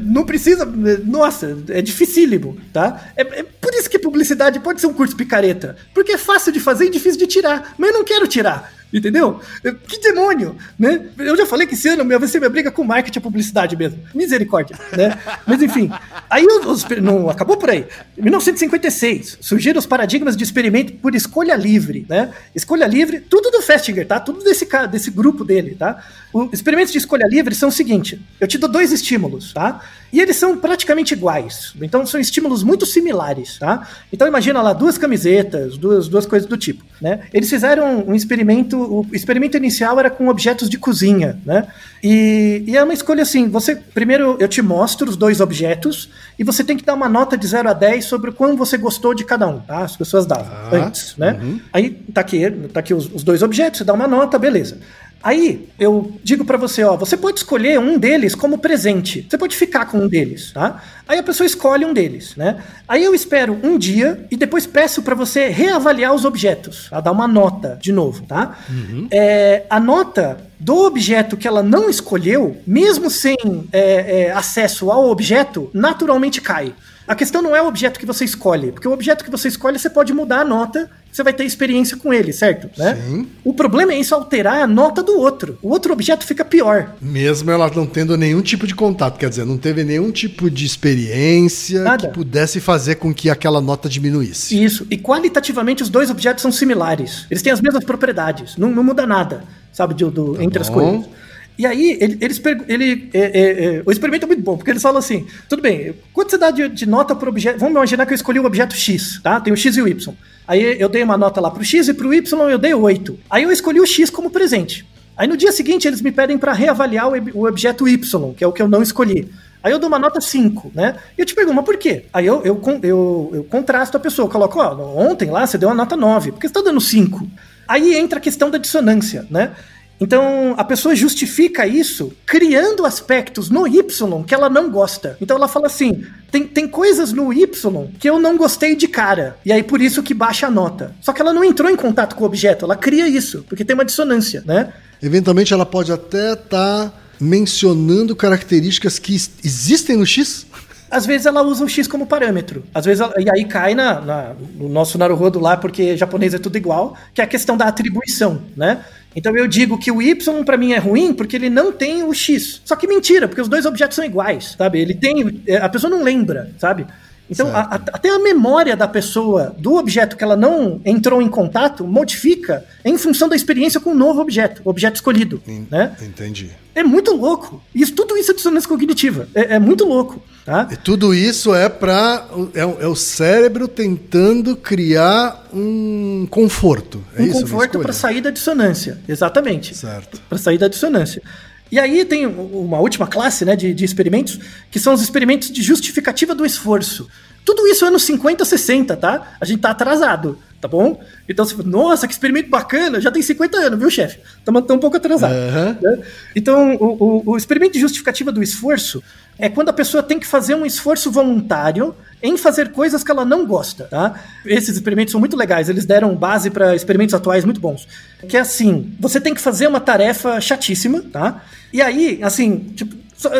não precisa. Nossa, é dificílimo, tá? É, é por isso que publicidade pode ser um curso picareta. Porque é fácil de fazer e difícil de tirar. Mas eu não quero tirar. Entendeu? Que demônio, né? Eu já falei que esse ano vai ser minha briga com marketing e publicidade mesmo. Misericórdia, né? Mas enfim, aí os, não acabou por aí. Em 1956, surgiram os paradigmas de experimento por escolha livre, né? Escolha livre, tudo do Festinger, tá? Tudo desse desse grupo dele, tá? Os experimentos de escolha livre são o seguinte: eu te dou dois estímulos, tá? E eles são praticamente iguais. Então são estímulos muito similares, tá? Então imagina lá duas camisetas, duas, duas coisas do tipo, né? Eles fizeram um experimento o experimento inicial era com objetos de cozinha, né? E, e é uma escolha assim: você primeiro eu te mostro os dois objetos e você tem que dar uma nota de 0 a 10 sobre o quão você gostou de cada um, tá? As pessoas davam Ah, antes, né? uhum. Aí tá aqui, tá aqui os, os dois objetos, você dá uma nota, beleza. Aí eu digo pra você, ó, você pode escolher um deles como presente. Você pode ficar com um deles, tá? Aí a pessoa escolhe um deles, né? Aí eu espero um dia e depois peço pra você reavaliar os objetos, a dar uma nota de novo, tá? É, a nota do objeto que ela não escolheu, mesmo sem é, é, acesso ao objeto, naturalmente cai. A questão não é o objeto que você escolhe, porque o objeto que você escolhe você pode mudar a nota, você vai ter experiência com ele, certo? Né? Sim. O problema é isso alterar a nota do outro. O outro objeto fica pior. Mesmo ela não tendo nenhum tipo de contato, quer dizer, não teve nenhum tipo de experiência Nada. que pudesse fazer com que aquela nota diminuísse. Isso. E qualitativamente os dois objetos são similares. Eles têm as mesmas propriedades. Não, não muda nada, sabe, de- do- entre as bom. coisas. E aí, ele- eles ele, é, é, é, o experimento é muito bom, porque eles falam assim: tudo bem, quanto você dá de, de nota para objeto? Vamos imaginar que eu escolhi o objeto X, tá? Tem o X e o Y. Aí eu dei uma nota lá pro X e pro Y eu dei 8. Aí eu escolhi o X como presente. Aí no dia seguinte eles me pedem para reavaliar o, o objeto Y, que é o que eu não escolhi. Aí eu dou uma nota 5, né? E eu te pergunto, mas por quê? Aí eu, eu, eu, eu contrasto a pessoa, eu coloco, ó, ontem lá você deu uma nota 9, por que você tá dando 5? Aí entra a questão da dissonância, né? Então a pessoa justifica isso criando aspectos no Y que ela não gosta. Então ela fala assim: tem, tem coisas no Y que eu não gostei de cara. E aí por isso que baixa a nota. Só que ela não entrou em contato com o objeto, ela cria isso, porque tem uma dissonância, né? Eventualmente ela pode até estar mencionando características que existem no X. Às vezes ela usa o X como parâmetro. Às vezes ela- e aí cai na, na- no nosso Naruhodo lá, porque japonês é tudo igual, que é a questão da atribuição, né? Então eu digo que o Y pra mim é ruim porque ele não tem o X. Só que mentira, porque os dois objetos são iguais, sabe? Ele tem. é, A pessoa não lembra, sabe? Então, a- a- até a memória da pessoa do objeto que ela não entrou em contato modifica em função da experiência com o novo objeto, o objeto escolhido, né? Entendi. É muito louco. Isso, tudo isso é dissonância cognitiva. É, é muito louco, tá? E tudo isso é para é, o- é o cérebro tentando criar um conforto. É um isso? conforto para sair da dissonância. Exatamente. Certo. Para sair da dissonância. E aí tem uma última classe né, de, de experimentos, que são os experimentos de justificativa do esforço. Tudo isso anos 50, 60, tá? A gente tá atrasado, tá bom? Então, você fala, nossa, que experimento bacana, já tem 50 anos, viu, chefe? Estamos um pouco atrasado. Aham. né? Então, o, o- o experimento de justificativa do esforço é quando a pessoa tem que fazer um esforço voluntário em fazer coisas que ela não gosta, tá? Esses experimentos são muito legais, eles deram base para experimentos atuais muito bons. Que é assim, você tem que fazer uma tarefa chatíssima, tá? E aí, assim, tipo,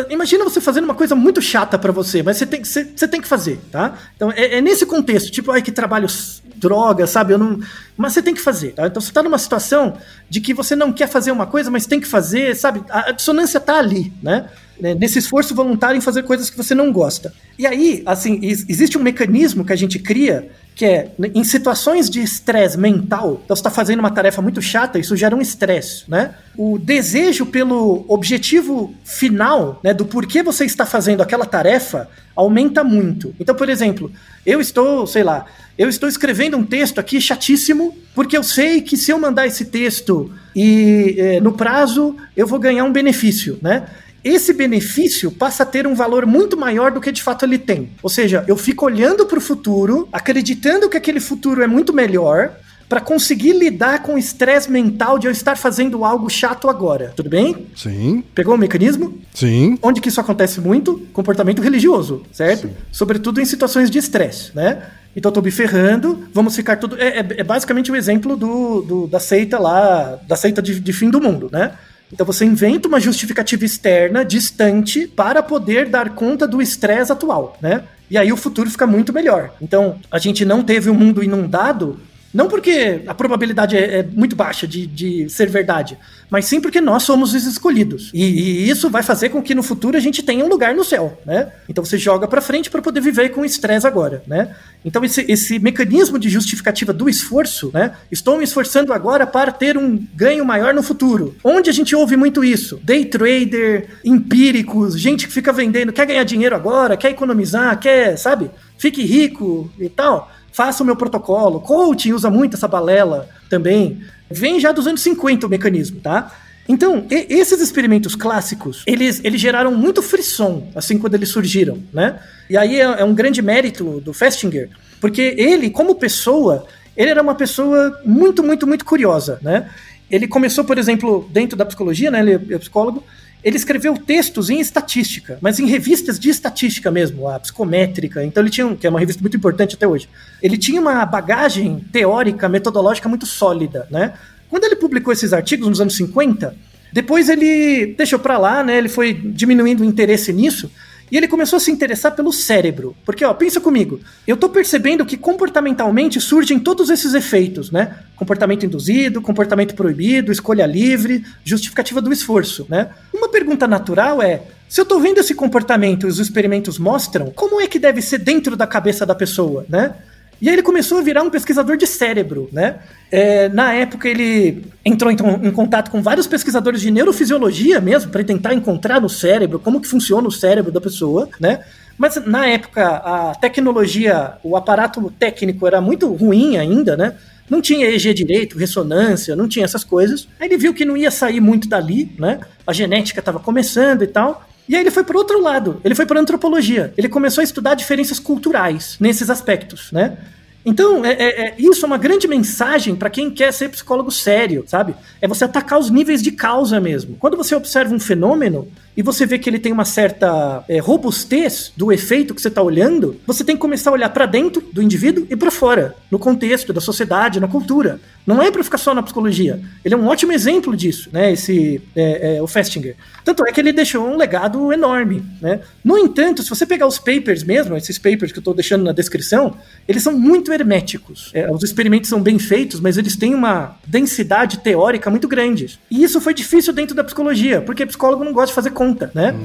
imagina você fazendo uma coisa muito chata pra você, mas você tem, você, você tem que fazer, tá? Então é, é nesse contexto, tipo, ai que trabalho droga, sabe? Eu não, mas você tem que fazer, tá? Então você tá numa situação de que você não quer fazer uma coisa, mas tem que fazer, sabe? A, a dissonância tá ali, né? Né, Nesse esforço voluntário em fazer coisas que você não gosta. E aí, assim, ex- existe um mecanismo que a gente cria que é né, em situações de estresse mental, então você está fazendo uma tarefa muito chata, isso gera um estresse, né? O desejo pelo objetivo final, né, do porquê você está fazendo aquela tarefa, aumenta muito. Então, por exemplo, eu estou, sei lá, eu estou escrevendo um texto aqui chatíssimo, porque eu sei que se eu mandar esse texto e eh, no prazo eu vou ganhar um benefício, né? Esse benefício passa a ter um valor muito maior do que de fato ele tem. Ou seja, eu fico olhando para o futuro, acreditando que aquele futuro é muito melhor, para conseguir lidar com o estresse mental de eu estar fazendo algo chato agora. Tudo bem? Sim, Pegou o mecanismo? sim. Onde que isso acontece muito? Comportamento religioso, certo? Sobretudo em situações de estresse, né? Então eu tô me ferrando, vamos ficar tudo. É, é- é basicamente o exemplo do, do- da seita lá, da seita de, de fim do mundo, né? Então você inventa uma justificativa externa, distante, para poder dar conta do estresse atual, né? E aí o futuro fica muito melhor. Então a gente não teve um mundo inundado não porque a probabilidade é, é muito baixa de, de ser verdade, mas sim porque nós somos os escolhidos. E, e isso vai fazer com que no futuro a gente tenha um lugar no céu, né? Então você joga pra frente para poder viver com estresse agora, né? Então esse, esse mecanismo de justificativa do esforço, né? Estou me esforçando agora para ter um ganho maior no futuro. Onde a gente ouve muito isso? Day trader, empíricos, gente que fica vendendo, quer ganhar dinheiro agora, quer economizar, quer, sabe? Fique rico e tal faça o meu protocolo. Coaching usa muito essa balela também. Vem já dos anos 50 o mecanismo, tá? Então, esses experimentos clássicos, eles, eles geraram muito frisson, assim, quando eles surgiram, né? E aí é, é um grande mérito do Festinger, porque ele, como pessoa, ele era uma pessoa muito, muito, muito curiosa, né? Ele começou, por exemplo, dentro da psicologia, né? Ele é psicólogo, ele escreveu textos em estatística, mas em revistas de estatística mesmo, a psicométrica. Então ele tinha, que é uma revista muito importante até hoje. Ele tinha uma bagagem teórica, metodológica muito sólida, né? Quando ele publicou esses artigos nos anos 50, depois ele deixou pra lá, né? Ele foi diminuindo o interesse nisso. E ele começou a se interessar pelo cérebro. Porque, ó, pensa comigo. Eu tô percebendo que comportamentalmente surgem todos esses efeitos, né? Comportamento induzido, comportamento proibido, escolha livre, justificativa do esforço, né? Uma pergunta natural é: se eu tô vendo esse comportamento e os experimentos mostram, como é que deve ser dentro da cabeça da pessoa, né? E aí ele começou a virar um pesquisador de cérebro, né? É, na época ele entrou então, em contato com vários pesquisadores de neurofisiologia mesmo, para tentar encontrar no cérebro como que funciona o cérebro da pessoa, né? Mas na época a tecnologia, o aparato técnico era muito ruim ainda, né? Não tinha EG direito, ressonância, não tinha essas coisas. Aí ele viu que não ia sair muito dali, né? A genética estava começando e tal. E aí ele foi para outro lado, ele foi para antropologia. Ele começou a estudar diferenças culturais nesses aspectos, né? Então, é, é- é- isso é uma grande mensagem para quem quer ser psicólogo sério, sabe? É você atacar os níveis de causa mesmo. Quando você observa um fenômeno e você vê que ele tem uma certa é, robustez do efeito que você está olhando, você tem que começar a olhar para dentro do indivíduo e para fora, no contexto da sociedade, na cultura. Não é para ficar só na psicologia. Ele é um ótimo exemplo disso, né? Esse é, é, o Festinger. Tanto é que ele deixou um legado enorme, né? No entanto, se você pegar os papers mesmo, esses papers que eu estou deixando na descrição, eles são muito herméticos. É, os experimentos são bem feitos, mas eles têm uma densidade teórica muito grande. E isso foi difícil dentro da psicologia, porque psicólogo não gosta de fazer né?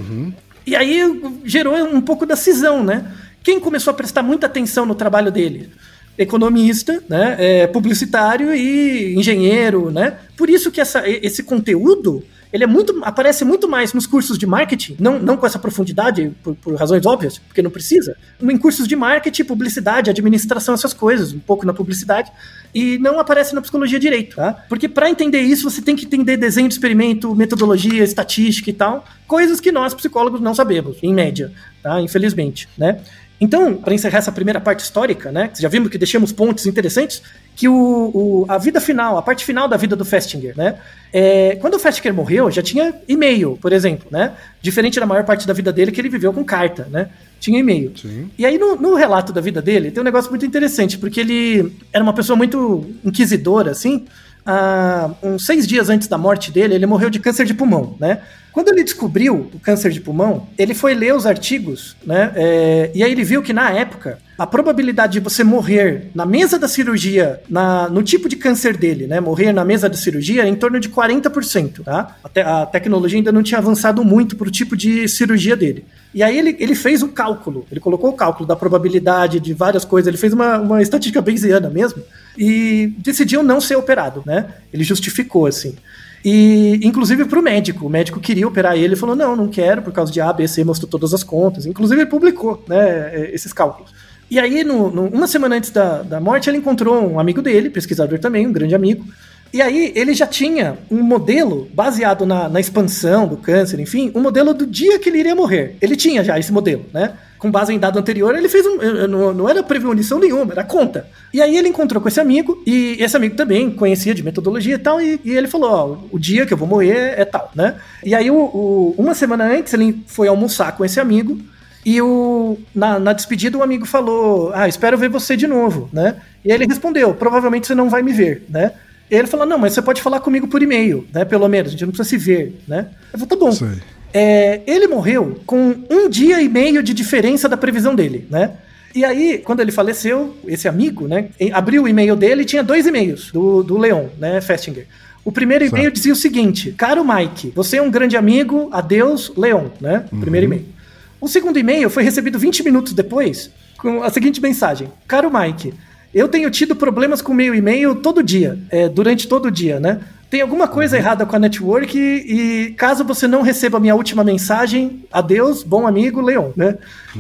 E aí gerou um pouco da cisão, né? Quem começou a prestar muita atenção no trabalho dele? Economista, né? É, publicitário e engenheiro, né? Por isso que essa, esse conteúdo ele é muito, aparece muito mais nos cursos de marketing, não, não com essa profundidade, por, por razões óbvias, porque não precisa, em cursos de marketing, publicidade, administração, essas coisas, um pouco na publicidade, e não aparece na psicologia direito, tá? Porque para entender isso, você tem que entender desenho de experimento, metodologia, estatística e tal, coisas que nós psicólogos não sabemos, em média, tá? Infelizmente, né? Então, para encerrar essa primeira parte histórica, né? Já vimos que deixamos pontos interessantes, que o, o- a vida final, a parte final da vida do Festinger, né? É, quando o Festinger morreu, já tinha e-mail, por exemplo, né? Diferente da maior parte da vida dele, que ele viveu com carta, né? Tinha e-mail. E aí, no, no relato da vida dele, tem um negócio muito interessante, porque ele era uma pessoa muito inquisidora, assim. Ah, uns seis dias antes da morte dele, ele morreu de câncer de pulmão, né? Quando ele descobriu o câncer de pulmão, ele foi ler os artigos, né? é, e aí ele viu que na época a probabilidade de você morrer na mesa da cirurgia, na, no tipo de câncer dele, né? Morrer na mesa da cirurgia é em torno de 40%, tá? A, te- a tecnologia ainda não tinha avançado muito para o tipo de cirurgia dele. E aí ele, ele fez o cálculo, ele colocou o cálculo da probabilidade de várias coisas, ele fez uma, uma estatística bayesiana mesmo, e decidiu não ser operado, né? Ele justificou, assim. E, inclusive, para o médico. O médico queria operar ele e falou: não, não quero, por causa de A, B, C, mostrou todas as contas. Inclusive, ele publicou né, esses cálculos. E aí, no, no- uma semana antes da, da morte, ele encontrou um amigo dele, pesquisador também, um grande amigo. E aí, ele já tinha um modelo baseado na, na expansão do câncer, enfim, um modelo do dia que ele iria morrer. Ele tinha já esse modelo, né? Com base em dado anterior, ele fez um. eh, Não, não era premonição nenhuma, era conta. E aí ele encontrou com esse amigo, e esse amigo também conhecia de metodologia e tal, e, e ele falou: Ó, o dia que eu vou morrer é tal, né? E aí, o, o- uma semana antes, ele foi almoçar com esse amigo, e o, na, na despedida, o amigo falou: Ah, espero ver você de novo, né? E ele respondeu: Provavelmente você não vai me ver, né? E ele falou: Não, mas você pode falar comigo por e-mail, né? Pelo menos, a gente não precisa se ver, né? Eu falei: Tá bom. Sei. É, ele morreu com um dia e meio de diferença da previsão dele, né? E aí, quando ele faleceu, esse amigo, né, abriu o e-mail dele e tinha dois e-mails do, do Leon, né, Festinger. O primeiro e-mail dizia o seguinte: Caro Mike, você é um grande amigo, adeus, Leon, né? O primeiro e-mail. O segundo e-mail foi recebido 20 minutos depois com a seguinte mensagem: Caro Mike, eu tenho tido problemas com meu e-mail todo dia, é, durante todo o dia, né? Tem alguma coisa errada com a network e, e caso você não receba a minha última mensagem, adeus, bom amigo, Leon, né?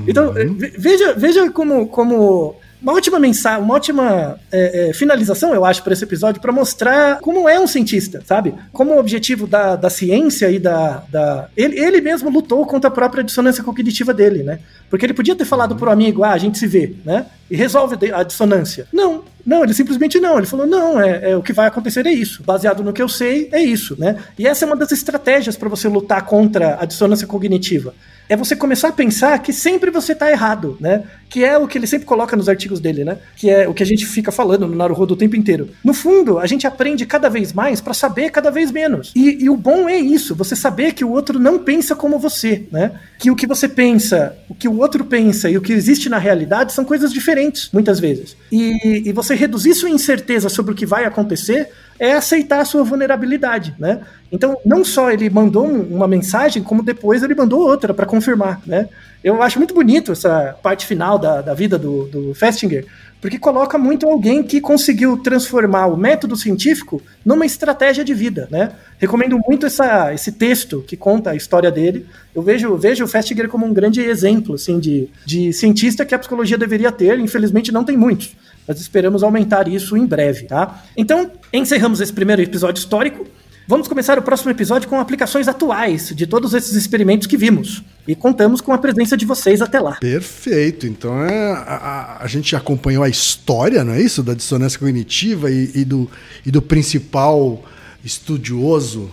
Então, ve- veja, veja como, como uma ótima mensagem, uma ótima é, é, finalização, eu acho, para esse episódio, para mostrar como é um cientista, sabe? Como o objetivo da, da ciência e da. da... Ele, ele mesmo lutou contra a própria dissonância cognitiva dele, né? Porque ele podia ter falado pro amigo, ah, a gente se vê, né? E resolve a dissonância. Não, não, ele simplesmente não. Ele falou: não, é, é, o que vai acontecer é isso. Baseado no que eu sei, é isso, né? E essa é uma das estratégias para você lutar contra a dissonância cognitiva. É você começar a pensar que sempre você está errado, né? Que é o que ele sempre coloca nos artigos dele, né? Que é o que a gente fica falando no Naruhodo o tempo inteiro. No fundo, a gente aprende cada vez mais para saber cada vez menos. E, e o bom é isso, você saber que o outro não pensa como você, né? Que o que você pensa, o que o outro pensa e o que existe na realidade são coisas diferentes, muitas vezes. E, e você reduzir sua incerteza sobre o que vai acontecer é aceitar a sua vulnerabilidade, né? Então, não só ele mandou uma mensagem, como depois ele mandou outra para confirmar, né? Eu acho muito bonito essa parte final da, da vida do, do Festinger, porque coloca muito alguém que conseguiu transformar o método científico numa estratégia de vida, né? Recomendo muito essa, esse texto que conta a história dele. Eu vejo, vejo o Festinger como um grande exemplo, assim, de, de cientista que a psicologia deveria ter. Infelizmente, não tem muitos. Nós esperamos aumentar isso em breve, tá? Então, encerramos esse primeiro episódio histórico. Vamos começar o próximo episódio com aplicações atuais de todos esses experimentos que vimos. E contamos com a presença de vocês até lá. Perfeito. Então é, a, a gente acompanhou a história, não é isso? Da dissonância cognitiva e, e, do, e do principal estudioso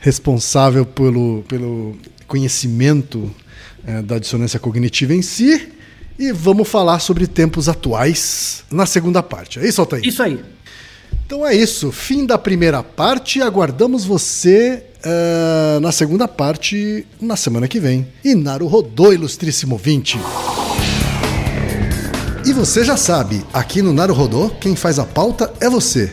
responsável pelo, pelo conhecimento é, da dissonância cognitiva em si. E vamos falar sobre tempos atuais na segunda parte. É isso, Altair? Isso aí. Então é isso. Fim da primeira parte. Aguardamos você uh, na segunda parte na semana que vem. E rodou, ilustríssimo 20. E você já sabe, aqui no Rodô, quem faz a pauta é você.